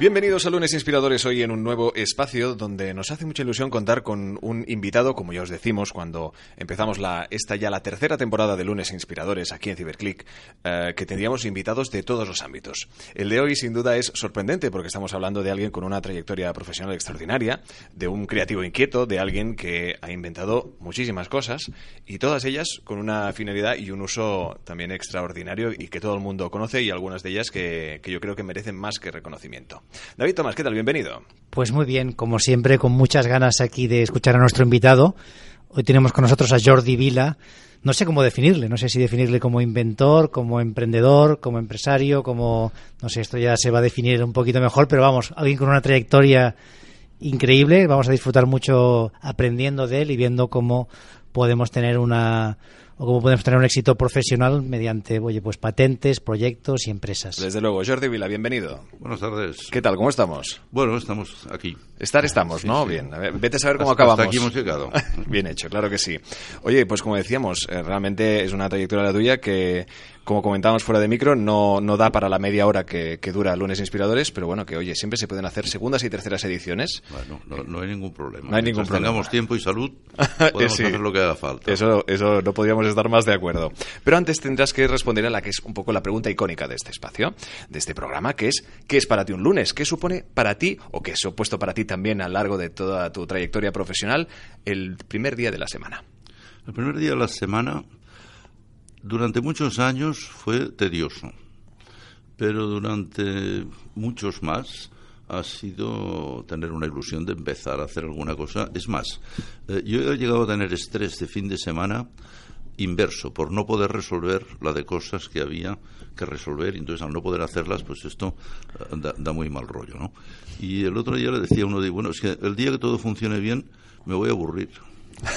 Bienvenidos a Lunes Inspiradores hoy en un nuevo espacio donde nos hace mucha ilusión contar con un invitado, como ya os decimos cuando empezamos la, esta ya la tercera temporada de Lunes Inspiradores aquí en Ciberclick, eh, que tendríamos invitados de todos los ámbitos. El de hoy sin duda es sorprendente porque estamos hablando de alguien con una trayectoria profesional extraordinaria, de un creativo inquieto, de alguien que ha inventado muchísimas cosas y todas ellas con una finalidad y un uso también extraordinario y que todo el mundo conoce y algunas de ellas que, que yo creo que merecen más que reconocimiento. David Tomás, ¿qué tal? Bienvenido. Pues muy bien, como siempre, con muchas ganas aquí de escuchar a nuestro invitado. Hoy tenemos con nosotros a Jordi Vila. No sé cómo definirle, no sé si definirle como inventor, como emprendedor, como empresario, como... No sé, esto ya se va a definir un poquito mejor, pero vamos, alguien con una trayectoria increíble. Vamos a disfrutar mucho aprendiendo de él y viendo cómo podemos tener una, o cómo podemos tener un éxito profesional mediante oye, pues patentes, proyectos y empresas. Desde luego, Jordi Vila, bienvenido. Buenas tardes. ¿Qué tal? ¿Cómo estamos? Bueno, estamos aquí. Estar estamos, Sí, ¿no? sí. Bien. A ver, vete a saber cómo Hasta- acabamos. hasta aquí hemos llegado. Bien hecho, claro que sí. Oye, pues como decíamos, eh, realmente es una trayectoria la tuya que, como comentábamos fuera de micro, no, no da para la media hora que, que dura Lunes Inspiradores, pero bueno, que oye, siempre se pueden hacer segundas y terceras ediciones. Bueno, no, no hay ningún problema. No hay ningún Mientras problema. tengamos tiempo y salud, podemos Sí. hacer lo que haga falta. Eso, eso no podríamos estar más de acuerdo. Pero antes tendrás que responder a la que es un poco la pregunta icónica de este espacio, de este programa, que es ¿qué es para ti un lunes? ¿Qué supone para ti, o qué ha supuesto para ti también a lo largo de toda tu trayectoria profesional, el primer día de la semana? El primer día de la semana, durante muchos años, fue tedioso. Pero durante muchos más ha sido tener una ilusión de empezar a hacer alguna cosa. Es más, eh, yo he llegado a tener estrés de fin de semana inverso, por no poder resolver la de cosas que había que resolver, y entonces al no poder hacerlas, pues esto eh, da, da muy mal rollo, ¿no? Y el otro día le decía a uno, de, bueno, es que el día que todo funcione bien, me voy a aburrir,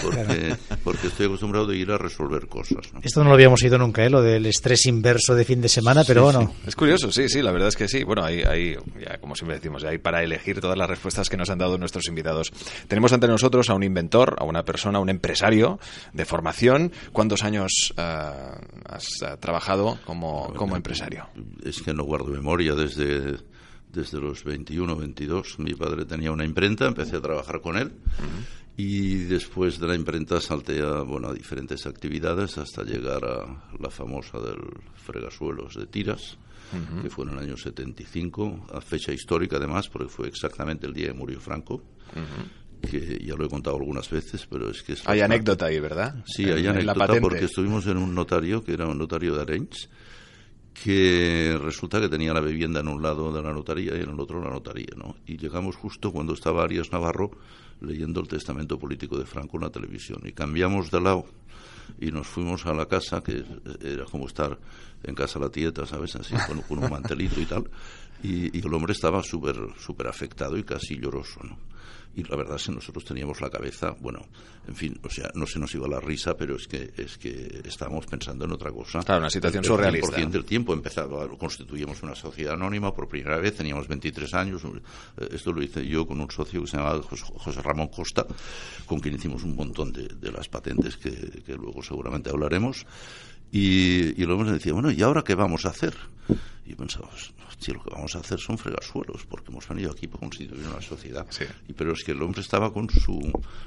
porque, porque estoy acostumbrado de ir a resolver cosas, ¿no? Esto no lo habíamos oído nunca, ¿eh? lo del estrés inverso de fin de semana, pero bueno, Es curioso, sí, sí, la verdad es que sí. Bueno, hay, hay ya, como siempre decimos, hay para elegir todas las respuestas que nos han dado nuestros invitados. Tenemos ante nosotros a un inventor, a una persona, a un empresario de formación. ¿Cuántos años ah, has ah, trabajado como, como empresario? Es que no guardo memoria desde, desde los 21, 22. Mi padre tenía una imprenta, empecé a trabajar con él. Y después de la imprenta salté a, bueno, a diferentes actividades hasta llegar a la famosa del fregasuelos de tiras, que fue en el año 75, a fecha histórica además, porque fue exactamente el día que murió Franco, que ya lo he contado algunas veces, pero es que es Hay bastante- anécdota ahí, ¿verdad? Sí, hay en la anécdota porque estuvimos en un notario, que era un notario de Arenys, que resulta que tenía la vivienda en un lado de la notaría y en el otro la notaría, ¿no? Y llegamos justo cuando estaba Arias Navarro leyendo el testamento político de Franco en la televisión. Y cambiamos de lado y nos fuimos a la casa, que era como estar en casa la tieta, ¿sabes? Así, con, con un mantelito y tal. Y, y el hombre estaba súper súper afectado y casi lloroso, ¿no? Y la verdad es que nosotros teníamos la cabeza, bueno, en fin, o sea, no se nos iba la risa, pero es que es que estábamos pensando en otra cosa. Claro, una situación El- surrealista. El 100% del tiempo empezaba, constituimos una sociedad anónima por primera vez, teníamos 23 años, eh, esto lo hice yo con un socio que se llamaba Jos- José Ramón Costa, con quien hicimos un montón de, de las patentes que, que luego seguramente hablaremos, y, y el hombre decía, bueno, ¿y ahora qué vamos a hacer? Y pensábamos, hostia, lo que vamos a hacer son fregasuelos, porque hemos venido aquí para constituir una sociedad. Sí. Y, pero es que el hombre estaba con su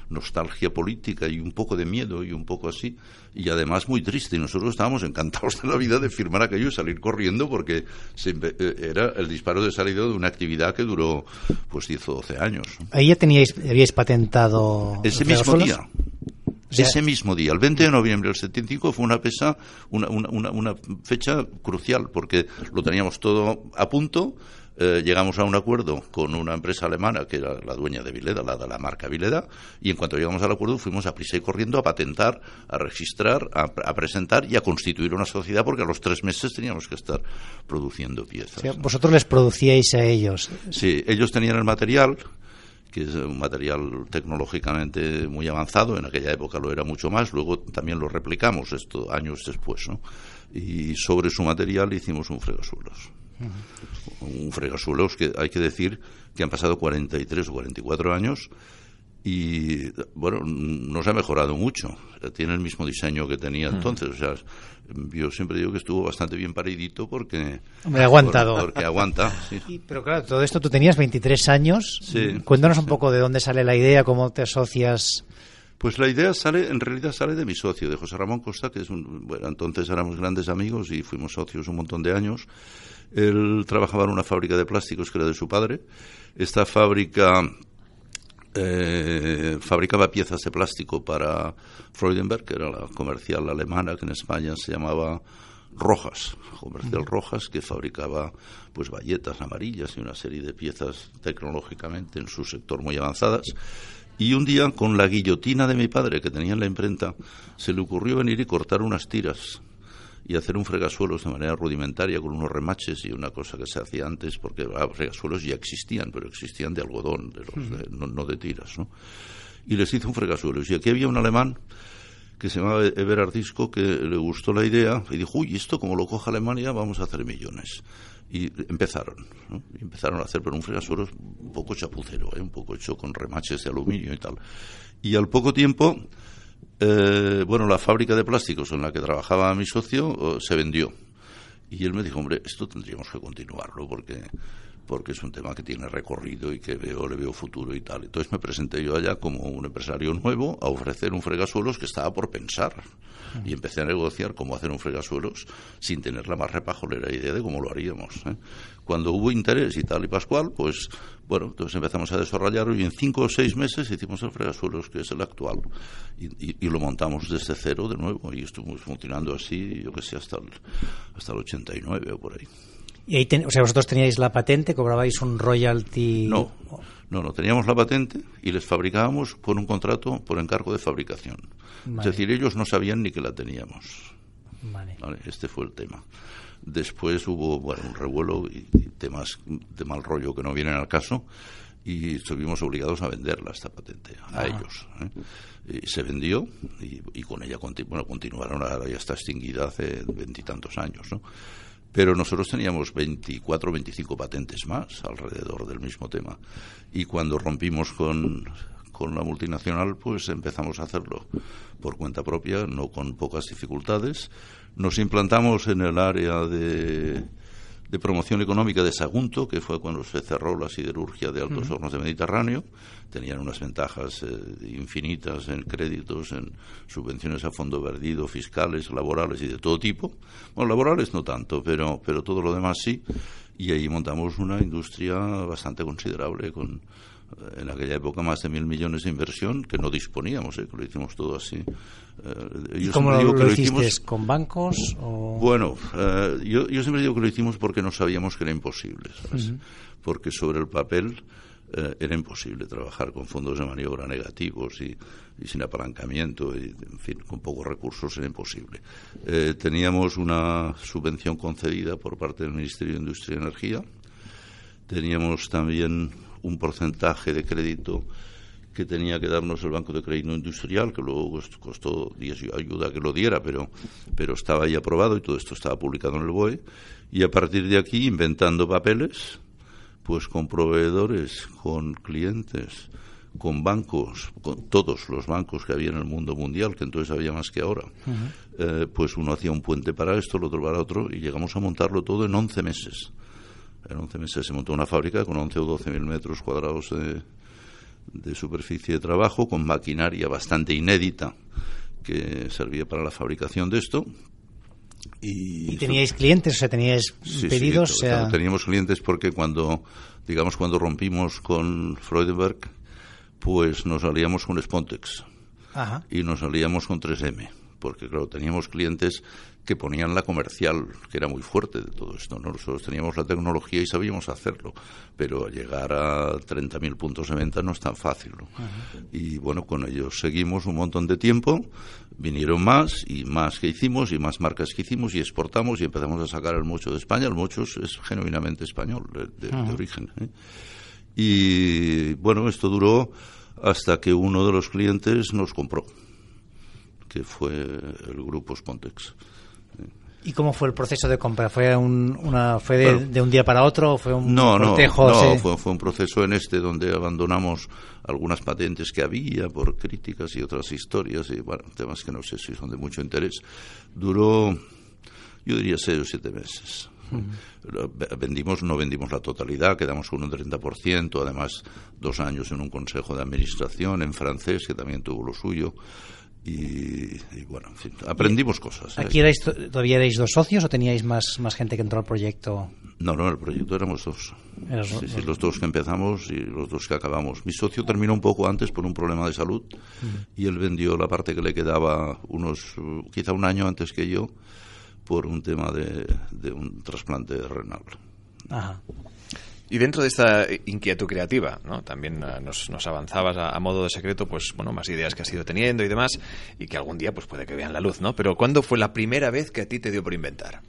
nostalgia política y un poco de miedo y un poco así, y además muy triste. Y nosotros estábamos encantados de la vida de firmar aquello y salir corriendo porque se empe- eh, era el disparo de salida de una actividad que duró pues 10 o 12 años. ahí ya teníais, habíais patentado. Ese los mismo megasuelos. Sea- Ese mismo día, el 20 de noviembre del 75, fue una, pesa, una, una, una, una fecha crucial porque lo teníamos todo a punto. eh, llegamos a un acuerdo con una empresa alemana que era la dueña de Vileda, la de la marca Vileda, y en cuanto llegamos al acuerdo fuimos a prisa y corriendo a patentar, a registrar, a, presentar y a constituir una sociedad porque a los tres meses teníamos que estar produciendo piezas. vosotros les producíais a ellos. Sí, ellos tenían el material que es un material tecnológicamente muy avanzado, en aquella época lo era mucho más, luego también lo replicamos esto años después, ¿no? Y sobre su material hicimos un fregasuelos. Un fregasuelos que hay que decir que han pasado 43 o 44 años y bueno, no se ha mejorado mucho. Tiene el mismo diseño que tenía entonces. O sea, yo siempre digo que estuvo bastante bien paridito porque. Me ha aguantado. porque aguanta. pero claro, todo esto tú tenías 23 años. Cuéntanos un poco de dónde sale la idea, cómo te asocias. Pues la idea sale, en realidad sale de mi socio, de José Ramón Costa, que es un, bueno, entonces éramos grandes amigos y fuimos socios un montón de años. Él trabajaba en una fábrica de plásticos que era de su padre. Esta fábrica eh, fabricaba piezas de plástico para Freudenberg, que era la comercial alemana que en España se llamaba Rojas, comercial Rojas, que fabricaba pues bayetas amarillas y una serie de piezas tecnológicamente en su sector muy avanzadas. Y un día, con la guillotina de mi padre que tenía en la imprenta, se le ocurrió venir y cortar unas tiras y hacer un fregasuelos de manera rudimentaria con unos remaches y una cosa que se hacía antes, porque ah, fregasuelos ya existían, pero existían de algodón, de los, no, de tiras, ¿no? Y les hizo un fregasuelos. Y aquí había un alemán que se llamaba Eberhard Disco, que le gustó la idea y dijo, uy, esto como lo coja Alemania vamos a hacer millones. Y empezaron, ¿no? y empezaron a hacer, pero un fregasuelos un poco chapucero, ¿eh? un poco hecho con remaches de aluminio y tal. Y al poco tiempo eh, bueno, la fábrica de plásticos en la que trabajaba mi socio se vendió. Y él me dijo, hombre, esto tendríamos que continuarlo porque porque es un tema que tiene recorrido y que veo, le veo futuro y tal. Entonces me presenté yo allá como un empresario nuevo a ofrecer un fregasuelos que estaba por pensar. Y empecé a negociar cómo hacer un fregasuelos sin tener la más repajolera idea de cómo lo haríamos. ¿eh? Cuando hubo interés y tal y pascual, pues bueno, entonces empezamos a desarrollarlo y en cinco o seis meses hicimos el fregasuelos que es el actual. Y, lo montamos desde cero de nuevo y estuvimos funcionando así, yo que sé, hasta el, hasta el 89 o por ahí. Y ahí o sea, vosotros teníais la patente, cobrabais un royalty. No, no, no, teníamos la patente y les fabricábamos por un contrato por encargo de fabricación. Es decir, ellos no sabían ni que la teníamos. Vale. Este fue el tema. Después hubo bueno, un revuelo y, temas de mal rollo que no vienen al caso y estuvimos obligados a venderla esta patente a ah. ellos. ¿eh? Y se vendió y, con ella bueno, continuaron, ahora ya está extinguida hace veintitantos años. ¿no? Pero nosotros teníamos 24 o 25 patentes más alrededor del mismo tema. Y cuando rompimos con, con la multinacional, pues empezamos a hacerlo por cuenta propia, no con pocas dificultades. Nos implantamos en el área de de promoción económica de Sagunto, que fue cuando se cerró la siderurgia de Altos Hornos de Mediterráneo. Tenían unas ventajas eh, infinitas en créditos, en subvenciones a fondo perdido, fiscales, laborales y de todo tipo. Bueno, laborales no tanto, pero, pero todo lo demás sí. Y ahí montamos una industria bastante considerable con en aquella época más de mil millones de inversión que no disponíamos, ¿eh? que lo hicimos todo así. Eh, ¿Cómo lo, lo, hiciste? ¿Con bancos? Bueno, eh, yo, yo, siempre digo que lo hicimos porque no sabíamos que era imposible, Porque sobre el papel eh, era imposible trabajar con fondos de maniobra negativos y, y, sin apalancamiento, y, en fin, con pocos recursos era imposible. teníamos una subvención concedida por parte del Ministerio de Industria y Energía. Teníamos también un porcentaje de crédito que tenía que darnos el Banco de Crédito Industrial, que luego costó ayuda que lo diera, pero, pero estaba ahí aprobado y todo esto estaba publicado en el BOE. Y a partir de aquí, inventando papeles, pues con proveedores, con clientes, con bancos, con todos los bancos que había en el mundo mundial, que entonces había más que ahora, eh, pues uno hacía un puente para esto, el otro para otro, y llegamos a montarlo todo en 11 meses. En 11 meses se montó una fábrica con 11 o 12 mil metros cuadrados de, de superficie de trabajo, con maquinaria bastante inédita que servía para la fabricación de esto. ¿Y, teníais clientes? O sea, ¿teníais pedidos? Teníamos clientes porque cuando, digamos, cuando rompimos con Freudenberg, pues nos salíamos con Spontex y nos salíamos con 3M porque claro, teníamos clientes que ponían la comercial, que era muy fuerte de todo esto. Nosotros teníamos la tecnología y sabíamos hacerlo, pero llegar a 30.000 puntos de venta no es tan fácil. Y bueno, con ellos seguimos un montón de tiempo, vinieron más y más que hicimos y más marcas que hicimos y exportamos y empezamos a sacar el mocho de España. El mocho es genuinamente español, de, origen. ¿eh? Y bueno, esto duró hasta que uno de los clientes nos compró, que fue el grupo Spontex. ¿Y cómo fue el proceso de compra? ¿Fue, un, una, fue de, un día para otro? ¿O fue un no, no, no fue, fue, un proceso en este donde abandonamos algunas patentes que había por críticas y otras historias y bueno, temas que no sé si son de mucho interés. Duró, yo diría, seis o siete meses. Vendimos, no vendimos la totalidad, quedamos con un 30%, además dos años en un consejo de administración en francés que también tuvo lo suyo. Y, bueno, en fin, aprendimos cosas. ¿eh? ¿Aquí todavía erais dos socios o teníais más, más gente que entró al proyecto? No, no, el proyecto éramos dos. Sí, los dos que empezamos y los dos que acabamos. Mi socio terminó un poco antes por un problema de salud y él vendió la parte que le quedaba unos, quizá un año antes que yo por un tema de, de un trasplante renal. Ajá. Y dentro de esta inquietud creativa, ¿no? también eh, nos, avanzabas a, modo de secreto, pues bueno, más ideas que has ido teniendo y demás, y que algún día pues puede que vean la luz, ¿no? Pero ¿cuándo fue la primera vez que a ti te dio por inventar?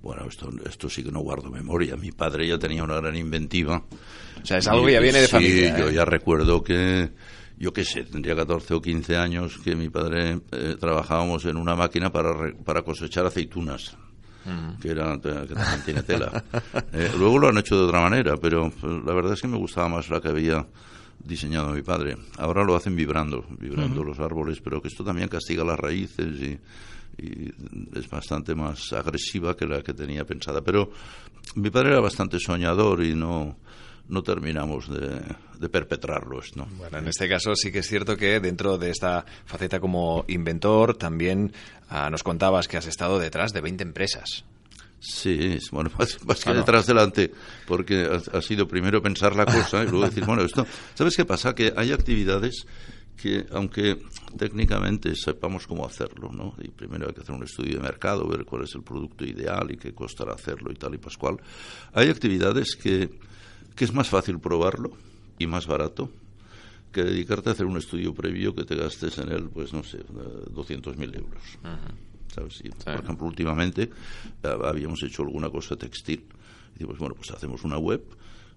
Bueno, esto, esto sí que no guardo memoria. Mi padre ya tenía una gran inventiva. O sea, es algo que ya viene de familia. Sí, yo ¿eh? ya recuerdo que, yo qué sé, tendría 14 o 15 años que mi padre eh, trabajábamos en una máquina para, para cosechar aceitunas que, era, que también tiene tela. Eh, luego lo han hecho de otra manera, pero la verdad es que me gustaba más la que había diseñado mi padre. Ahora lo hacen vibrando, vibrando los árboles, pero que esto también castiga las raíces y, es bastante más agresiva que la que tenía pensada. Pero mi padre era bastante soñador y no, no terminamos de, de perpetrarlo. ¿no? Bueno, en este caso sí que es cierto que dentro de esta faceta como inventor también ah, nos contabas que has estado detrás de 20 empresas. Sí, bueno, más, que detrás delante, porque ha, sido primero pensar la cosa y luego decir, bueno, esto, ¿sabes qué pasa? Que hay actividades que, aunque técnicamente sepamos cómo hacerlo, ¿no? Y primero hay que hacer un estudio de mercado, ver cuál es el producto ideal y qué costará hacerlo y tal y pascual, hay actividades que, que es más fácil probarlo y más barato que dedicarte a hacer un estudio previo que te gastes en él, pues no sé, 200.000 euros. ¿Sabes? Por ejemplo, últimamente eh, habíamos hecho alguna cosa textil. Y decimos, bueno, pues hacemos una web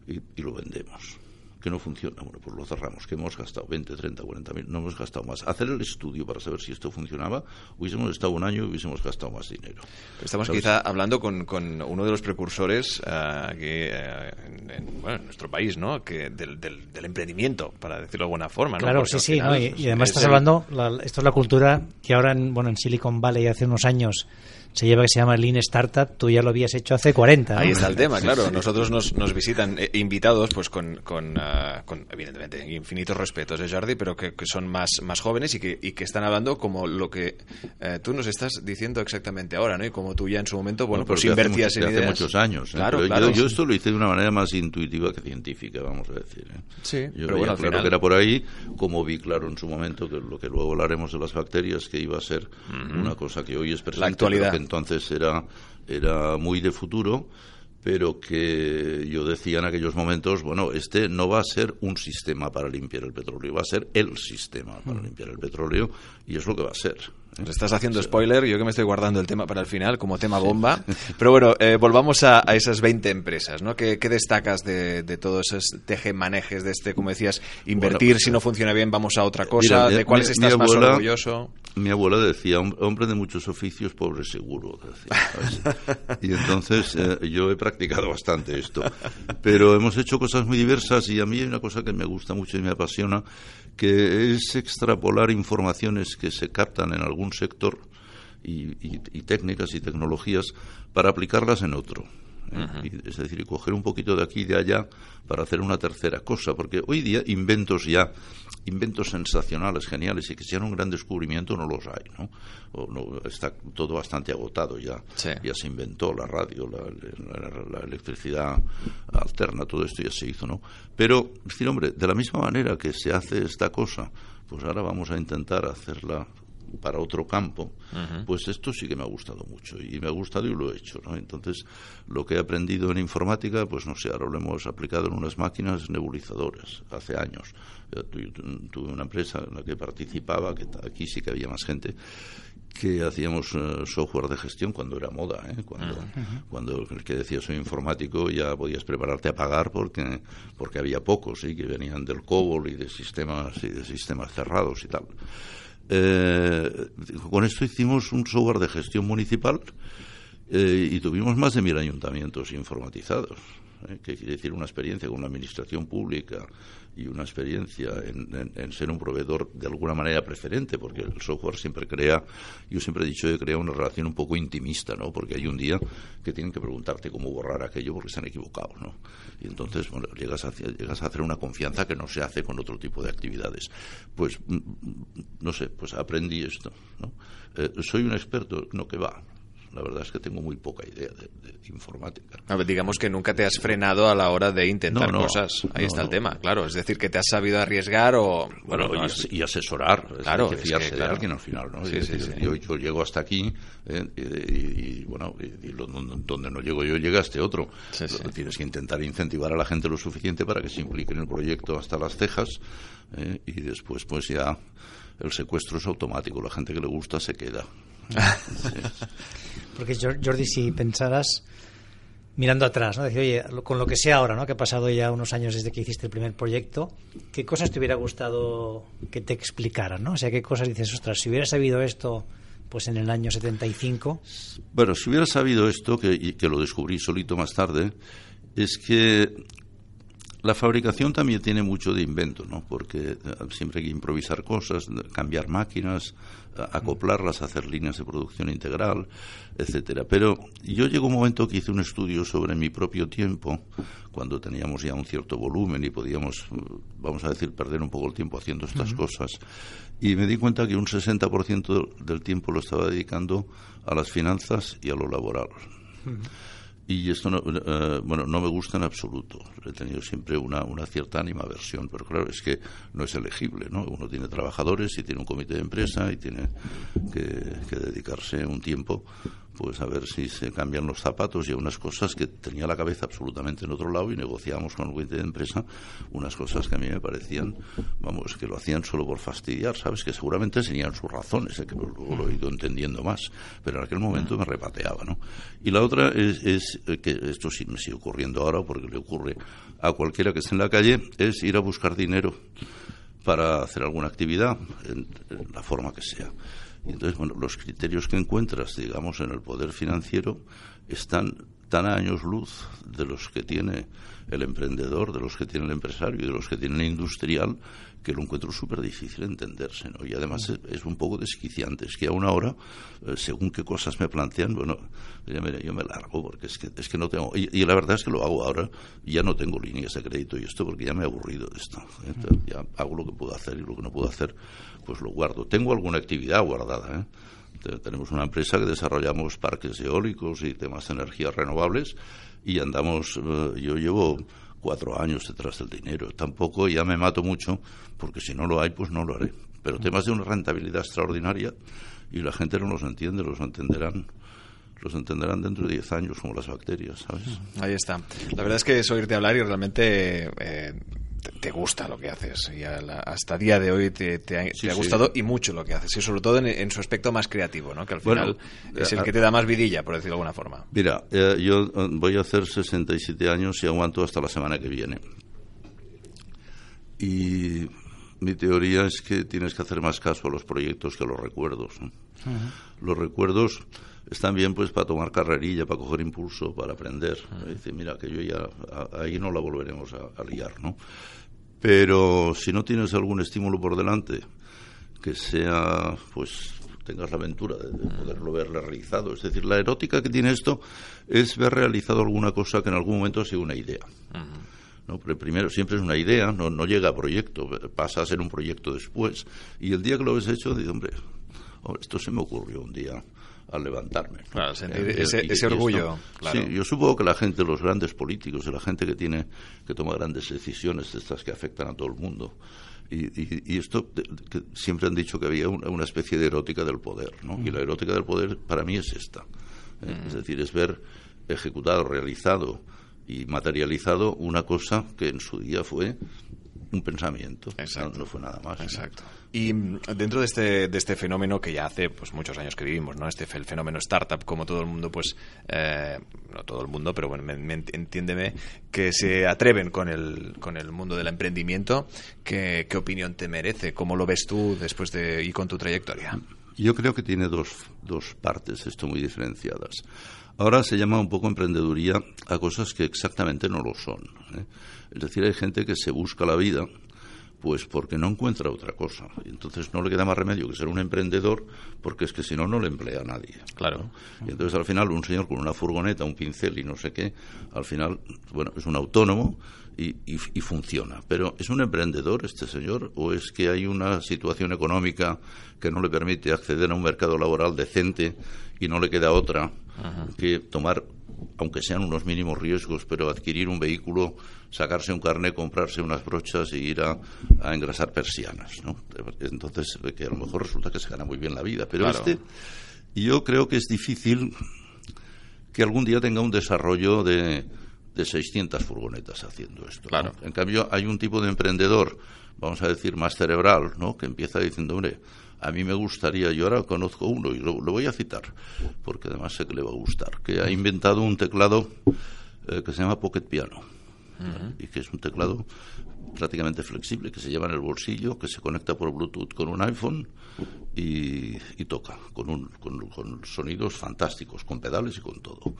y lo vendemos que no funciona. Bueno, pues lo cerramos, que hemos gastado 20, 30, 40 mil, no hemos gastado más. Hacer el estudio para saber si esto funcionaba, hubiésemos estado un año y hubiésemos gastado más dinero. Estamos quizá hablando con, con, uno de los precursores uh, que, uh, en, bueno, en, nuestro país, ¿no? Que del, del, del, emprendimiento, para decirlo de alguna forma, ¿no? Claro, sí, sí, ¿no? y, y, además estás hablando, la, esto es la cultura que ahora, en, bueno, en Silicon Valley hace unos años se lleva que se llama Lean Startup, tú ya lo habías hecho hace 40. Ahí está el tema, claro. Nosotros nos, nos visitan eh, invitados, pues con, con, uh, con, evidentemente, infinitos respetos de ¿eh, Jordi, pero que, que, son más, más jóvenes y que, y que están hablando como lo que uh, tú nos estás diciendo exactamente ahora, ¿no? Y como tú ya en su momento, bueno, no, pues invertías hace, en hace muchos años. ¿eh? Claro, pero claro. Yo, yo, esto lo hice de una manera más intuitiva que científica, vamos a decir. ¿eh? Sí, yo pero bueno, claro final... que era por ahí, como vi claro en su momento que lo que luego hablaremos de las bacterias, que iba a ser uh -huh. una cosa que hoy es presente, La actualidad. Entonces era era muy de futuro, pero que yo decía en aquellos momentos, bueno, este no va a ser un sistema para limpiar el petróleo, va a ser el sistema para limpiar el petróleo y es lo que va a ser. Estás haciendo spoiler, yo que me estoy guardando el tema para el final como tema bomba. Pero bueno, eh, volvamos a, a, esas 20 empresas, ¿no? ¿Qué, qué destacas de, de, todos esos tejemanejes de este, como decías, invertir, bueno, pues, si no funciona bien vamos a otra cosa? Mira, ¿De cuáles mi, estás mi abuela, más orgulloso? Mi abuela decía, hombre de muchos oficios, pobre seguro. Decía, y entonces eh, yo he practicado bastante esto. Pero hemos hecho cosas muy diversas y a mí hay una cosa que me gusta mucho y me apasiona, que es extrapolar informaciones que se captan en algún sector y, y, y técnicas y tecnologías para aplicarlas en otro. ¿eh? Uh -huh. y, es decir, coger un poquito de aquí y de allá para hacer una tercera cosa, porque hoy día inventos ya, inventos sensacionales, geniales y que sean un gran descubrimiento no los hay, ¿no? O no está todo bastante agotado ya, sí. ya se inventó la radio, la, la, la, electricidad alterna, todo esto ya se hizo, ¿no? Pero, decir, hombre, de la misma manera que se hace esta cosa, pues ahora vamos a intentar hacerla para otro campo, pues esto sí que me ha gustado mucho y me ha gustado y lo he hecho. ¿no? Entonces, lo que he aprendido en informática, pues no sé, ahora lo hemos aplicado en unas máquinas nebulizadoras hace años. Tuve una empresa en la que participaba, que aquí sí que había más gente, que hacíamos eh, software de gestión cuando era moda, ¿eh? cuando, cuando el que decía soy informático ya podías prepararte a pagar porque, porque había pocos y que venían del COBOL y de sistemas y de sistemas cerrados y tal. Eh, con esto hicimos un software de gestión municipal eh, y tuvimos más de mil ayuntamientos informatizados. ¿eh? que quiere decir una experiencia con la administración pública y una experiencia en, ser un proveedor de alguna manera preferente, porque el software siempre crea, yo siempre he dicho que crea una relación un poco intimista, ¿no? Porque hay un día que tienen que preguntarte cómo borrar aquello porque se han equivocado, ¿no? Y entonces, bueno, llegas a, llegas a hacer una confianza que no se hace con otro tipo de actividades. Pues, mm, mm, no sé, pues aprendí esto, ¿no? Eh, soy un experto, no que va, la verdad es que tengo muy poca idea de, informática. digamos que nunca te has frenado a la hora de intentar cosas. Ahí está el tema, claro. Es decir, que te has sabido arriesgar o... Bueno, y, asesorar. Claro, que fiarse de alguien al final, ¿no? yo, llego hasta aquí eh, y, bueno, y, donde no llego yo, llega este otro. Tienes que intentar incentivar a la gente lo suficiente para que se implique en el proyecto hasta las cejas eh, y después pues ya el secuestro es automático. La gente que le gusta se queda. Porque Jordi, si pensaras mirando atrás, ¿no? Decir, oye, con lo que sé ahora, ¿no? Que ha pasado ya unos años desde que hiciste el primer proyecto, ¿qué cosas te hubiera gustado que te explicaran, ¿no? O sea, ¿qué cosas dices, ostras, si hubiera sabido esto, pues en el año 75? Bueno, si hubiera sabido esto, que, que lo descubrí solito más tarde, es que la fabricación también tiene mucho de invento, ¿no? Porque eh, siempre hay que improvisar cosas, cambiar máquinas, acoplarlas, hacer líneas de producción integral, etcétera. Pero yo llegó un momento que hice un estudio sobre mi propio tiempo, cuando teníamos ya un cierto volumen y podíamos, vamos a decir, perder un poco el tiempo haciendo estas cosas, y me di cuenta que un 60% del tiempo lo estaba dedicando a las finanzas y a lo laboral y esto no, eh, bueno, no me gusta en absoluto. He tenido siempre una, una cierta animaversión, pero claro, es que no es elegible, ¿no? Uno tiene trabajadores y tiene un comité de empresa y tiene que, que dedicarse un tiempo pues a ver si se cambian los zapatos y unas cosas que tenía la cabeza absolutamente en otro lado y negociábamos con el comité de empresa unas cosas que a mí me parecían, vamos, que lo hacían solo por fastidiar, ¿sabes? Que seguramente tenían sus razones, ¿eh? que luego lo he ido entendiendo más, pero en aquel momento me repateaba, ¿no? Y la otra es, es que esto sí me sigue ocurriendo ahora porque le ocurre a cualquiera que esté en la calle, es ir a buscar dinero para hacer alguna actividad, en la forma que sea. Y entonces, bueno, los criterios que encuentras, digamos, en el poder financiero están tan a años luz de los que tiene el emprendedor, de los que tiene el empresario y de los que tiene el industrial, que lo encuentro súper difícil entenderse, ¿no? Y además es, un poco desquiciante, es que aún ahora, eh, según qué cosas me plantean, bueno, yo me, yo me largo porque es que, es que no tengo... Y, la verdad es que lo hago ahora, ya no tengo líneas de crédito y esto porque ya me he aburrido de esto. ¿eh? Ya hago lo que puedo hacer y lo que no puedo hacer, pues lo guardo. Tengo alguna actividad guardada, ¿eh? Tenemos una empresa que desarrollamos parques eólicos y temas de energías renovables y andamos, eh, yo llevo cuatro años detrás del dinero. Tampoco ya me mato mucho, porque si no lo hay, pues no lo haré. Pero temas de una rentabilidad extraordinaria y la gente no los entiende, los entenderán los entenderán dentro de diez años como las bacterias, ¿sabes? Ahí está. La verdad es que es oírte hablar y realmente eh, te, gusta lo que haces y hasta día de hoy te, ha, gustado y mucho lo que haces y sobre todo en, su aspecto más creativo, ¿no? que al final es el eh, que te da más vidilla, por decirlo de alguna forma. Mira, eh, yo eh, voy a hacer 67 años y aguanto hasta la semana que viene. Y mi teoría es que tienes que hacer más caso a los proyectos que a los recuerdos. Los recuerdos están bien pues para tomar carrerilla, para coger impulso, para aprender. Dice, mira, que yo ya ahí no la volveremos a, liar, ¿no? Pero si no tienes algún estímulo por delante, que sea, pues, tengas la aventura de, poderlo ver realizado. Es decir, la erótica que tiene esto es ver realizado alguna cosa que en algún momento ha sido una idea. ¿no? Pero primero siempre es una idea, no, no llega a proyecto, pasa a ser un proyecto después. Y el día que lo ves hecho, dices, hombre, esto se me ocurrió un día al levantarme. Claro, eh, ese, ese, orgullo. Sí, yo supongo que la gente, los grandes políticos, la gente que tiene que toma grandes decisiones de estas que afectan a todo el mundo, Y, esto, siempre han dicho que había una, especie de erótica del poder, ¿no? Y la erótica del poder para mí es esta. ¿eh? Es decir, es ver ejecutado, realizado y materializado una cosa que en su día fue un pensamiento, no, fue nada más. Exacto. Y mm, dentro de este, de este fenómeno que ya hace pues muchos años que vivimos, ¿no? Este el fenómeno startup, como todo el mundo, pues eh, no todo el mundo, pero bueno, me, entiéndeme que se atreven con el con el mundo del emprendimiento. ¿Qué, ¿Qué opinión te merece? ¿Cómo lo ves tú después de y con tu trayectoria? Yo creo que tiene dos, dos partes esto muy diferenciadas. Ahora se llama un poco emprendeduría a cosas que exactamente no lo son. ¿eh? Es decir, hay gente que se busca la vida pues porque no encuentra otra cosa. Y entonces no le queda más remedio que ser un emprendedor, porque es que si no, no le emplea a nadie. Claro. Y entonces al final un señor con una furgoneta, un pincel y no sé qué, al final, bueno, es un autónomo y, y, funciona. Pero ¿es un emprendedor este señor o es que hay una situación económica que no le permite acceder a un mercado laboral decente y no le queda otra que tomar aunque sean unos mínimos riesgos, pero adquirir un vehículo, sacarse un carnet, comprarse unas brochas y ir a, engrasar persianas, ¿no? Entonces, que a lo mejor resulta que se gana muy bien la vida. Pero este, yo creo que es difícil que algún día tenga un desarrollo de, de 600 furgonetas haciendo esto. Claro. En cambio, hay un tipo de emprendedor, vamos a decir, más cerebral, ¿no? Que empieza diciendo, hombre, a mí me gustaría, yo ahora conozco uno y lo, voy a citar, porque además sé que le va a gustar, que ha inventado un teclado eh, que se llama Pocket Piano, y que es un teclado prácticamente flexible, que se lleva en el bolsillo, que se conecta por Bluetooth con un iPhone y, toca, con, un, con, sonidos fantásticos, con pedales y con todo.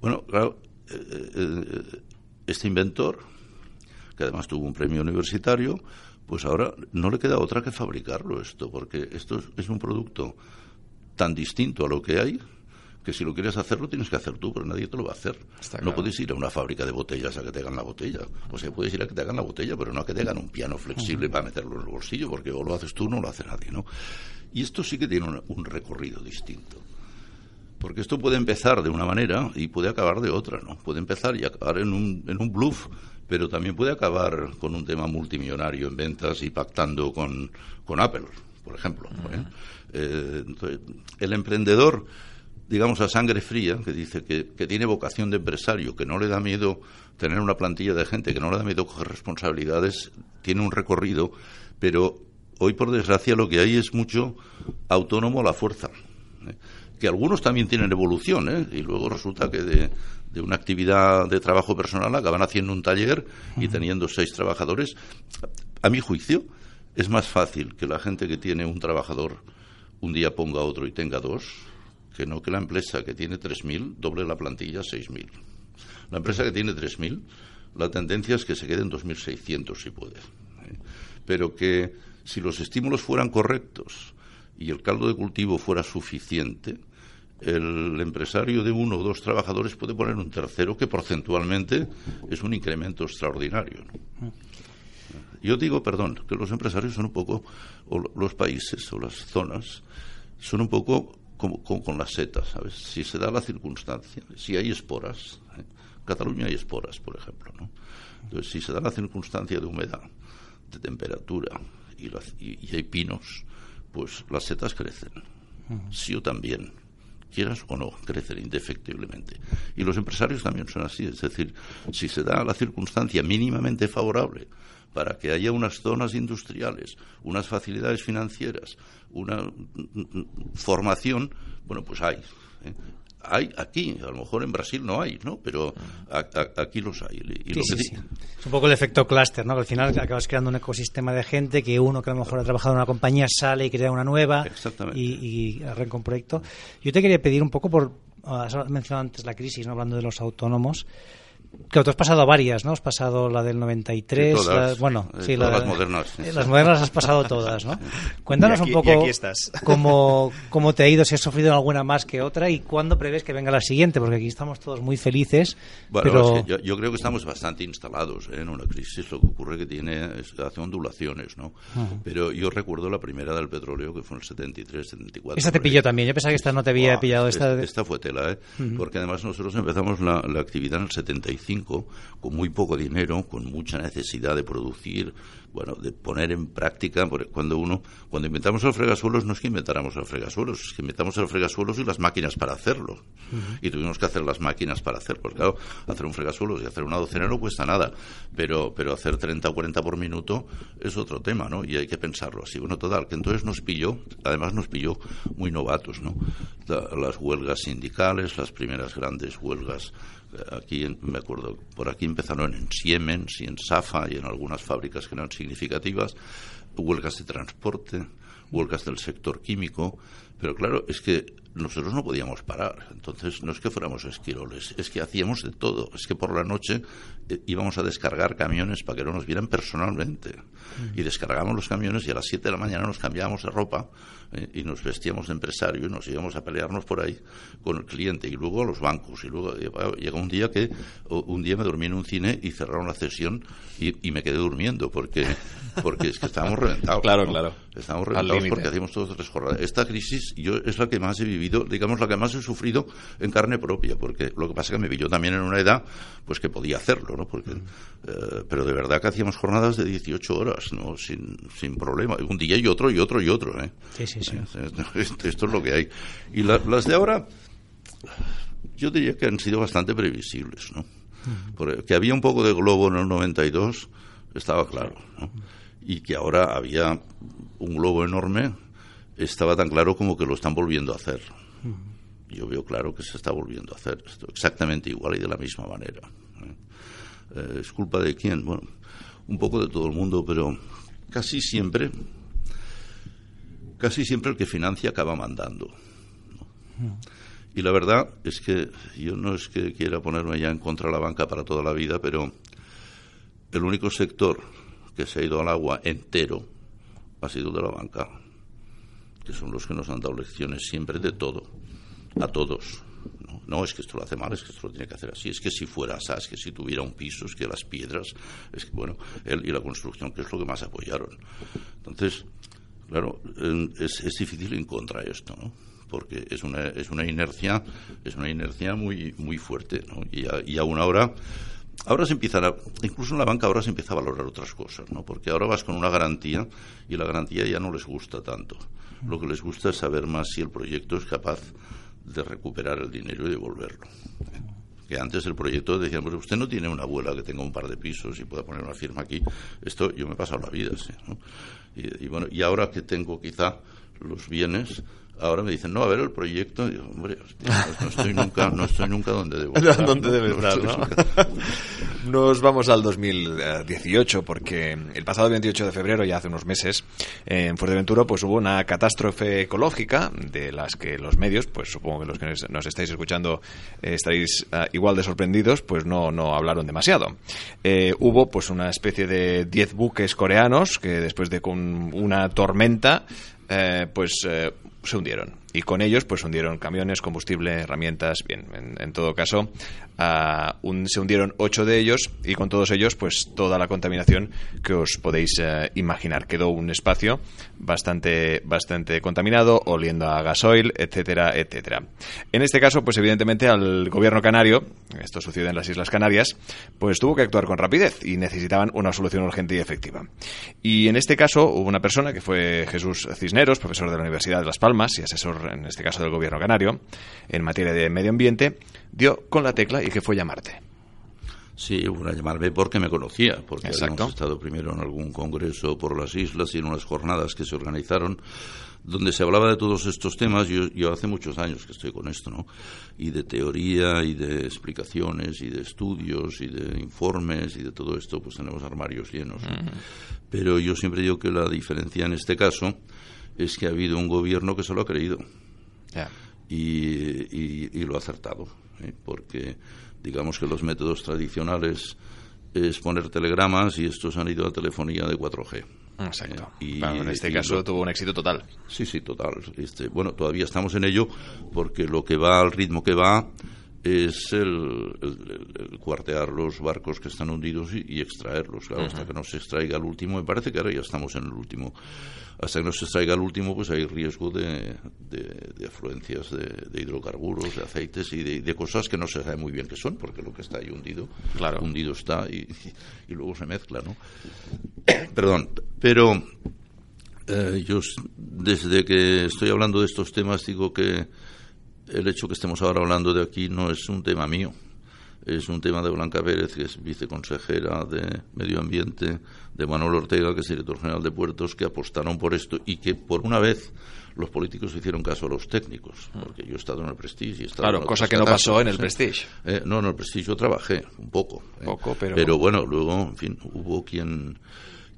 Bueno, claro, eh, eh, este inventor, que además tuvo un premio universitario, pues ahora no le queda otra que fabricarlo esto, porque esto es un producto tan distinto a lo que hay que si lo quieres hacerlo tienes que hacer tú, pero nadie te lo va a hacer. No puedes ir a una fábrica de botellas a que te hagan la botella. O sea, puedes ir a que te hagan la botella, pero no a que te hagan un piano flexible para meterlo en el bolsillo, porque o lo haces tú o no lo hace nadie, ¿no? Y esto sí que tiene un, recorrido distinto. Porque esto puede empezar de una manera y puede acabar de otra, ¿no? Puede empezar y acabar en un, en un bluff pero también puede acabar con un tema multimillonario en ventas y pactando con, Apple, por ejemplo. ¿eh? Eh, el emprendedor, digamos, a sangre fría, que dice que, tiene vocación de empresario, que no le da miedo tener una plantilla de gente, que no le da miedo coger responsabilidades, tiene un recorrido, pero hoy, por desgracia, lo que hay es mucho autónomo a la fuerza. ¿eh? que algunos también tienen evolución, ¿eh? y luego resulta que de, de una actividad de trabajo personal acaban haciendo un taller y teniendo seis trabajadores. A mi juicio, es más fácil que la gente que tiene un trabajador un día ponga otro y tenga dos, que no que la empresa que tiene 3.000 doble la plantilla a 6.000. La empresa que tiene 3.000, la tendencia es que se quede en 2.600 si puede. ¿eh? Pero que si los estímulos fueran correctos y el caldo de cultivo fuera suficiente, el empresario de uno o dos trabajadores puede poner un tercero que porcentualmente es un incremento extraordinario. Yo digo, perdón, que los empresarios son un poco, o los países o las zonas, son un poco como, con las setas, ¿sabes? Si se da la circunstancia, si hay esporas, ¿eh? Cataluña hay esporas, por ejemplo, ¿no? Entonces, si se da la circunstancia de humedad, de temperatura y, y hay pinos, pues las setas crecen. Sí o también quieras o no, crecer indefectiblemente. Y los empresarios también son así, es decir, si se da la circunstancia mínimamente favorable para que haya unas zonas industriales, unas facilidades financieras, una formación, bueno, pues hay. ¿eh? Hay aquí, a lo mejor en Brasil no hay, ¿no? Pero aquí los hay. Es un poco el efecto clúster, ¿no? Que al final acabas creando un ecosistema de gente que uno que a lo mejor ha trabajado en una compañía sale y crea una nueva y, y arranca un proyecto. Yo te quería pedir un poco por, has mencionado antes la crisis, ¿no? Hablando de los autónomos. Claro, tú has pasado varias, ¿no? Has pasado la del 93, bueno, sí, las modernas. Las modernas has pasado todas, ¿no? Cuéntanos un poco Cómo, cómo te ha ido, si has sufrido alguna más que otra y cuándo prevés que venga la siguiente, porque aquí estamos todos muy felices. Bueno, yo, creo que estamos bastante instalados ¿eh? en una crisis. Lo que ocurre que tiene es que hace ondulaciones, ¿no? Pero yo recuerdo la primera del petróleo que fue en el 73, 74. Esta te pilló también. Yo pensaba que esta no te había pillado. Esta, esta fue tela, ¿eh? Porque además nosotros empezamos la, la actividad en el 75 85, con muy poco dinero, con mucha necesidad de producir, bueno, de poner en práctica, cuando uno, cuando inventamos el fregasuelos, no es que inventáramos el fregasuelos, es que inventamos el fregasuelos y las máquinas para hacerlo. Y tuvimos que hacer las máquinas para hacerlo. Porque claro, hacer un fregasuelos y hacer una docena no cuesta nada, pero, pero hacer 30 o 40 por minuto es otro tema, ¿no? Y hay que pensarlo así. Bueno, total, que entonces nos pilló, además nos pilló muy novatos, ¿no? las huelgas sindicales, las primeras grandes huelgas aquí me acuerdo, por aquí empezaron en Siemens y en Safa y en algunas fábricas que eran significativas, huelgas de transporte, huelgas del sector químico, pero claro, es que nosotros no podíamos parar. Entonces, no es que fuéramos esquiroles, es que hacíamos de todo. Es que por la noche eh, íbamos a descargar camiones para que no nos vieran personalmente. Y descargábamos los camiones y a las 7 de la mañana nos cambiábamos de ropa eh, y nos vestíamos de empresario y nos íbamos a pelearnos por ahí con el cliente y luego a los bancos. Y luego llegó un día que un día me dormí en un cine y cerraron la sesión y, me quedé durmiendo porque, porque es que estábamos reventados. Claro, claro. Estábamos reventados porque hacíamos todos tres jornadas. Esta crisis yo es la que más he vivido digamos, lo que más he sufrido en carne propia, porque lo que pasa es que me vi yo también en una edad pues que podía hacerlo, ¿no? Porque, eh, pero de verdad que hacíamos jornadas de 18 horas, ¿no? Sin, sin problema. Un día y otro y otro y otro, ¿eh? Sí, sí, sí. Esto es lo que hay. Y las de ahora, yo diría que han sido bastante previsibles, ¿no? Porque que había un poco de globo en el 92, estaba claro, ¿no? Y que ahora había un globo enorme estaba tan claro como que lo están volviendo a hacer. Yo veo claro que se está volviendo a hacer esto exactamente igual y de la misma manera. ¿eh? Eh, ¿Es culpa de quién? Bueno, un poco de todo el mundo, pero casi siempre, casi siempre el que financia acaba mandando. Y la verdad es que yo no es que quiera ponerme ya en contra de la banca para toda la vida, pero el único sector que se ha ido al agua entero ha sido de la banca que son los que nos han dado lecciones siempre de todo, a todos. No, es que esto lo hace mal, es que esto lo tiene que hacer así, es que si fuera así, es que si tuviera un piso, es que las piedras, es que, bueno, él y la construcción, que es lo que más apoyaron. Entonces, claro, es, es difícil en contra esto, ¿no? porque es una, es una inercia es una inercia muy muy fuerte ¿no? y, y aún ahora ahora se empieza a, incluso en la banca ahora se empieza a valorar otras cosas no porque ahora vas con una garantía y la garantía ya no les gusta tanto lo que les gusta es saber más si el proyecto es capaz de recuperar el dinero y devolverlo. Antes el proyecto decíamos, usted no tiene una abuela que tenga un par de pisos y pueda poner una firma aquí. Esto yo me he pasado la vida, sí. y, bueno, y ahora que tengo quizá los bienes, ahora me dicen, no, a ver el proyecto. Y hombre, no, estoy nunca, no estoy nunca donde debo estar. ¿Dónde debe estar, no? Nos vamos al 2018 porque el pasado 28 de febrero, ya hace unos meses, en Fuerteventura pues hubo una catástrofe ecológica de las que los medios, pues supongo que los que nos estáis escuchando eh, estaréis ah, igual de sorprendidos, pues no, no hablaron demasiado. Eh, hubo pues una especie de 10 buques coreanos que después de con una tormenta eh, pues se hundieron. Y con ellos, pues hundieron camiones, combustible, herramientas. Bien, en, todo caso, se hundieron ocho de ellos y con todos ellos, pues toda la contaminación que os podéis eh, imaginar. Quedó un espacio bastante, bastante contaminado, oliendo a gasoil, etcétera, etcétera. En este caso, pues evidentemente al gobierno canario, esto sucede en las Islas Canarias, pues tuvo que actuar con rapidez y necesitaban una solución urgente y efectiva. Y en este caso hubo una persona que fue Jesús Cisneros, profesor de la Universidad de Las Palmas y asesor, en este caso del gobierno canario, en materia de medio ambiente, dio con la tecla y que fue llamarte. Sí, a llamarme porque me conocía, porque Exacto. habíamos estado primero en algún congreso por las islas y en unas jornadas que se organizaron donde se hablaba de todos estos temas. Yo, yo hace muchos años que estoy con esto, ¿no? Y de teoría y de explicaciones y de estudios y de informes y de todo esto, pues tenemos armarios llenos. Pero yo siempre digo que la diferencia en este caso es que ha habido un gobierno que se lo ha creído. Y, y, lo ha acertado, ¿eh? porque digamos que los métodos tradicionales es poner telegramas y estos han ido a telefonía de 4G. Exacto. Y, en este caso tuvo un éxito total. Sí, sí, total. Este, bueno, todavía estamos en ello porque lo que va al ritmo que va es el, cuartear los barcos que están hundidos y, extraerlos. Claro, hasta que no se extraiga el último, me parece que ahora ya estamos en el último. Hasta que no se extraiga el último, pues hay riesgo de, de, afluencias de, hidrocarburos, de aceites y de, cosas que no se sabe muy bien qué son, porque lo que está ahí hundido, claro. hundido está y, y, luego se mezcla, ¿no? Perdón, pero eh, yo desde que estoy hablando de estos temas digo que el hecho que estemos ahora hablando de aquí no es un tema mío, es un tema de Blanca Pérez, que es viceconsejera de Medio Ambiente, de Manuel Ortega, que es director general de Puertos, que apostaron por esto y que por una vez los políticos hicieron caso a los técnicos, porque yo he estado en el Prestige y he estado Claro, cosa que no pasó en el Prestige. Eh, no, en el Prestige yo trabajé un poco. Eh, poco, pero... Pero bueno, luego, en fin, hubo quien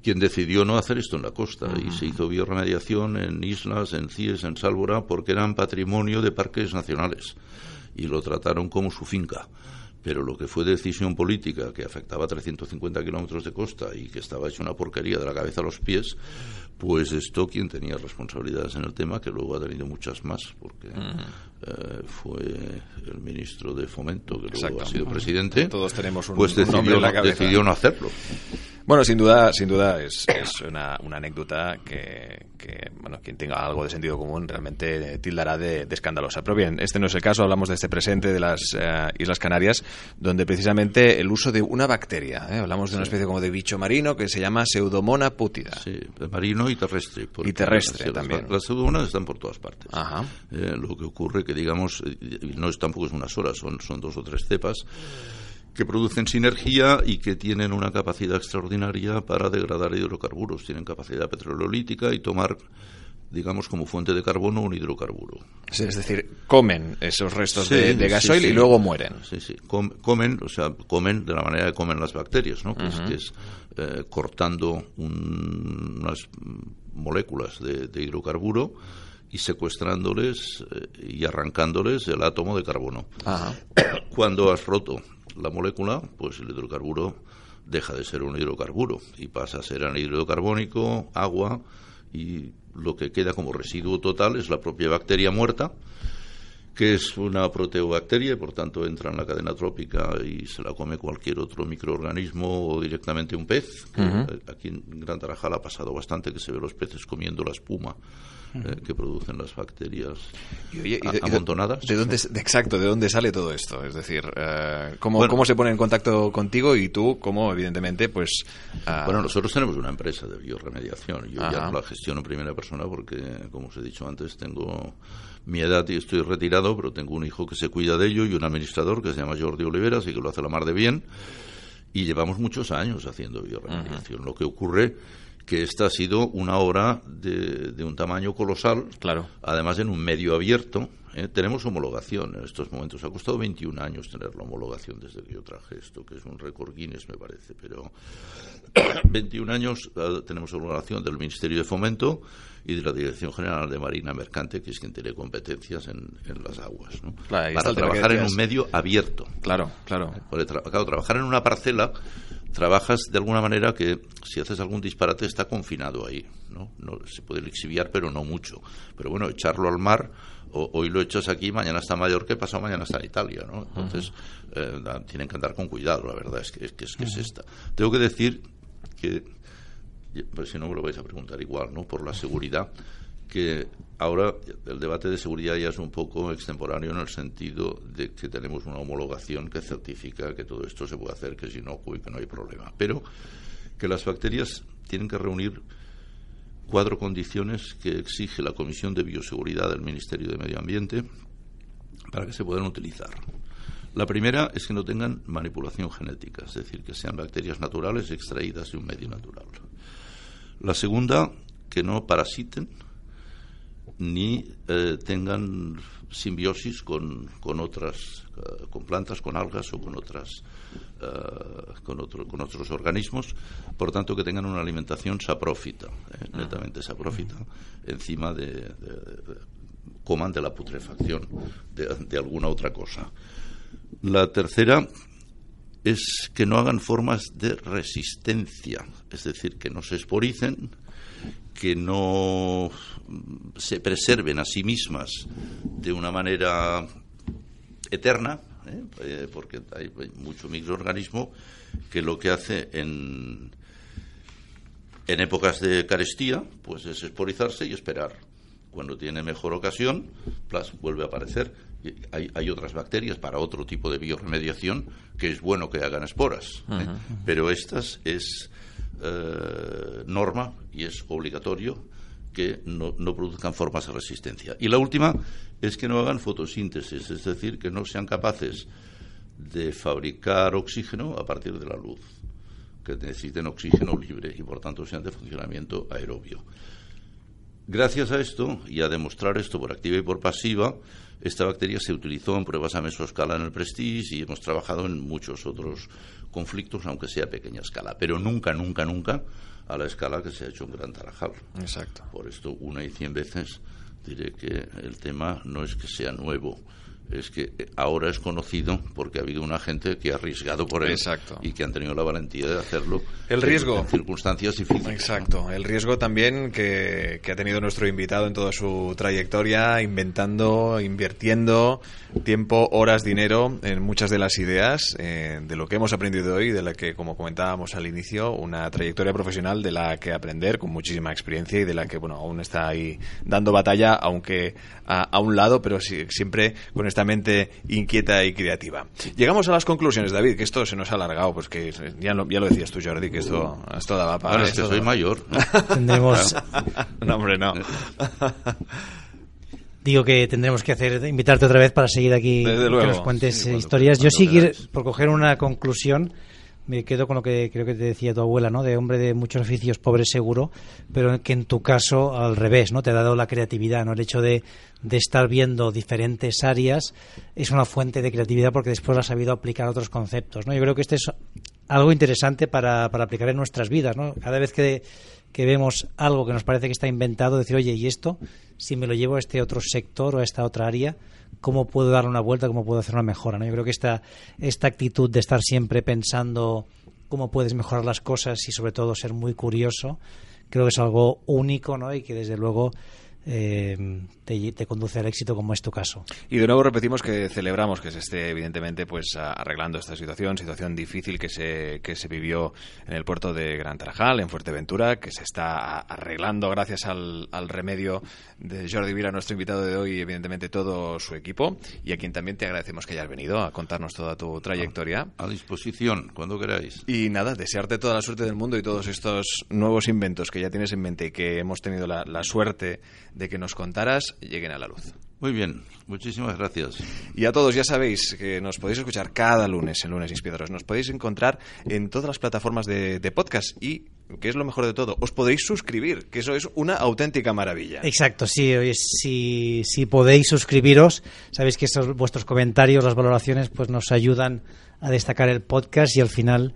quien decidió no hacer esto en la costa y se hizo bioremediación en islas, en CIES, en Sálvora, porque eran patrimonio de parques nacionales y lo trataron como su finca. Pero lo que fue decisión política, que afectaba a 350 kilómetros de costa y que estaba hecho una porquería de la cabeza a los pies, pues esto quien tenía responsabilidades en el tema, que luego ha tenido muchas más, porque eh, fue el ministro de Fomento, que luego ha sido presidente. Todos tenemos un, pues decidió, decidió no hacerlo. Bueno, sin duda, sin duda es, una, una, anécdota que, bueno, quien tenga algo de sentido común realmente tildará de, escandalosa. Pero bien, este no es el caso, hablamos de este presente de las eh, Islas Canarias, donde precisamente el uso de una bacteria, ¿eh? hablamos de una especie como de bicho marino que se llama Pseudomona putida. Sí, marino y terrestre. Y terrestre también. Las, pseudomonas están por todas partes. Eh, lo que ocurre que, digamos, no es tampoco es una sola, son, son dos o tres cepas que producen sinergia y que tienen una capacidad extraordinaria para degradar hidrocarburos. Tienen capacidad petrololítica y tomar digamos, como fuente de carbono un hidrocarburo. es decir, comen esos restos de, gasoil y luego mueren. Sí, sí, comen, o sea, comen de la manera que comen las bacterias, ¿no? que es, eh, cortando unas moléculas de, hidrocarburo y secuestrándoles eh, y arrancándoles el átomo de carbono. Cuando has roto la molécula, pues el hidrocarburo deja de ser un hidrocarburo y pasa a ser anhídrido carbónico, agua y lo que queda como residuo total es la propia bacteria muerta que es una proteobacteria y por tanto entra en la cadena trópica y se la come cualquier otro microorganismo o directamente un pez. Aquí en Gran Tarajal ha pasado bastante que se ve los peces comiendo la espuma eh, que producen las bacterias amontonadas. De, dónde, exacto, ¿de dónde sale todo esto? Es decir, eh, ¿cómo, ¿cómo se pone en contacto contigo y tú, cómo evidentemente, pues... Ah, bueno, nosotros tenemos una empresa de bioremediación. Yo ya no la gestiono en primera persona porque, como os he dicho antes, tengo mi edad y estoy retirado, pero tengo un hijo que se cuida de ello y un administrador que se llama Jordi Oliveras y que lo hace la mar de bien. Y llevamos muchos años haciendo bioremediación. Lo que ocurre que esta ha sido una obra de, de, un tamaño colosal, claro. además en un medio abierto. ¿eh? Tenemos homologación en estos momentos. Ha costado 21 años tener la homologación desde que yo traje esto, que es un récord Guinness, me parece. Pero 21 años eh, tenemos homologación del Ministerio de Fomento y de la Dirección General de Marina Mercante, que es quien tiene competencias en, las aguas. ¿no? Para trabajar en un medio abierto. Claro, claro. claro, trabajar en una parcela trabajas de alguna manera que si haces algún disparate está confinado ahí, ¿no? no se puede lixiviar, pero no mucho. Pero bueno, echarlo al mar, hoy lo echas aquí, mañana está en Mallorca y pasado mañana está en Italia, ¿no? Entonces, eh, tienen que andar con cuidado, la verdad es que es, que, es, que es esta. Tengo que decir que, pues si no me lo vais a preguntar igual, ¿no? Por la seguridad, que ahora el debate de seguridad ya es un poco extemporáneo en el sentido de que tenemos una homologación que certifica que todo esto se puede hacer, que es inocuo y que no hay problema. Pero que las bacterias tienen que reunir cuatro condiciones que exige la Comisión de Bioseguridad del Ministerio de Medio Ambiente para que se puedan utilizar. La primera es que no tengan manipulación genética, es decir, que sean bacterias naturales extraídas de un medio natural. La segunda, que no parasiten, ni eh, tengan simbiosis con, con otras eh, con plantas con algas o con otras eh, con, otro, con otros organismos. Por tanto que tengan una alimentación saprófita netamente saprófita encima de, coman de la putrefacción de, de alguna otra cosa. La tercera es que no hagan formas de resistencia es decir que no se esporicen que no se preserven a sí mismas de una manera eterna, ¿eh? Eh, porque hay, mucho microorganismo que lo que hace en, en épocas de carestía pues es esporizarse y esperar. Cuando tiene mejor ocasión, plas, vuelve a aparecer. Hay, hay, otras bacterias para otro tipo de bioremediación que es bueno que hagan esporas, ¿eh? pero estas es norma y es obligatorio que no, no, produzcan formas de resistencia. Y la última es que no hagan fotosíntesis, es decir, que no sean capaces de fabricar oxígeno a partir de la luz, que necesiten oxígeno libre y por tanto sean de funcionamiento aerobio. Gracias a esto y a demostrar esto por activa y por pasiva, esta bacteria se utilizó en pruebas a mesoescala en el Prestige y hemos trabajado en muchos otros conflictos, aunque sea a pequeña escala, pero nunca, nunca, nunca a la escala que se ha hecho en Gran Tarajal. Exacto. Por esto, una y cien veces diré que el tema no es que sea nuevo, es que ahora es conocido porque ha habido una gente que ha arriesgado por él y que han tenido la valentía de hacerlo. El riesgo. En circunstancias difíciles. Exacto. El riesgo también que, que, ha tenido nuestro invitado en toda su trayectoria, inventando, invirtiendo tiempo, horas, dinero en muchas de las ideas eh, de lo que hemos aprendido hoy, de la que, como comentábamos al inicio, una trayectoria profesional de la que aprender con muchísima experiencia y de la que, bueno, aún está ahí dando batalla, aunque a, a un lado, pero siempre con esta mente inquieta y creativa. Llegamos a las conclusiones, David, que esto se nos ha alargado, pues que ya lo, ya lo decías tú, Jordi, que esto, esto daba para... Bueno, es que soy mayor. Tendremos... no, hombre, no. Digo que tendremos que hacer invitarte otra vez para seguir aquí que nos cuentes historias. Yo sí, por coger una conclusión, me quedo con lo que creo que te decía tu abuela, ¿no? De hombre de muchos oficios, pobre seguro, pero que en tu caso al revés, ¿no? Te ha dado la creatividad, ¿no? El hecho de, de estar viendo diferentes áreas es una fuente de creatividad porque después lo has sabido aplicar a otros conceptos, ¿no? Yo creo que este es algo interesante para, para aplicar en nuestras vidas, ¿no? Cada vez que, que vemos algo que nos parece que está inventado, decir, oye, ¿y esto? Si me lo llevo a este otro sector o a esta otra área, cómo puedo darle una vuelta, cómo puedo hacer una mejora. ¿no? Yo creo que esta, esta actitud de estar siempre pensando cómo puedes mejorar las cosas y sobre todo ser muy curioso, creo que es algo único ¿no? y que desde luego eh, te, conduce al éxito como es tu caso. Y de nuevo repetimos que celebramos que se esté evidentemente pues arreglando esta situación, situación difícil que se, que se vivió en el puerto de Gran Tarajal, en Fuerteventura, que se está arreglando gracias al, remedio de Jordi Vila, nuestro invitado de hoy, y evidentemente todo su equipo, y a quien también te agradecemos que hayas venido a contarnos toda tu trayectoria. A, disposición, cuando queráis. Y nada, desearte toda la suerte del mundo y todos estos nuevos inventos que ya tienes en mente y que hemos tenido la, la suerte de que nos contaras lleguen a la luz. Muy bien, muchísimas gracias. Y a todos ya sabéis que nos podéis escuchar cada lunes en Lunes Inspiradores. Nos podéis encontrar en todas las plataformas de, podcast y que es lo mejor de todo, os podéis suscribir, que eso es una auténtica maravilla. Exacto, sí, si, si podéis suscribiros, sabéis que esos, vuestros comentarios, las valoraciones, pues nos ayudan a destacar el podcast y al final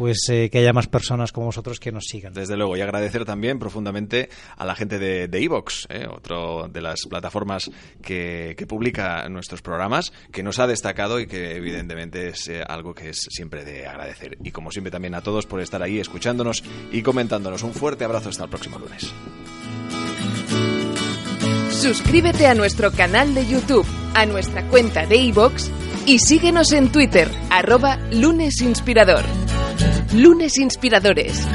pues eh, que haya más personas como vosotros que nos sigan. Desde luego, y agradecer también profundamente a la gente de Evox, de eh, otro de las plataformas que, publica nuestros programas, que nos ha destacado y que evidentemente es eh, algo que es siempre de agradecer. Y como siempre también a todos por estar ahí escuchándonos y comentándonos. Un fuerte abrazo hasta el próximo lunes. Suscríbete a nuestro canal de YouTube, a nuestra cuenta de iVoox y síguenos en Twitter, arroba lunesinspirador. Lunes Inspiradores.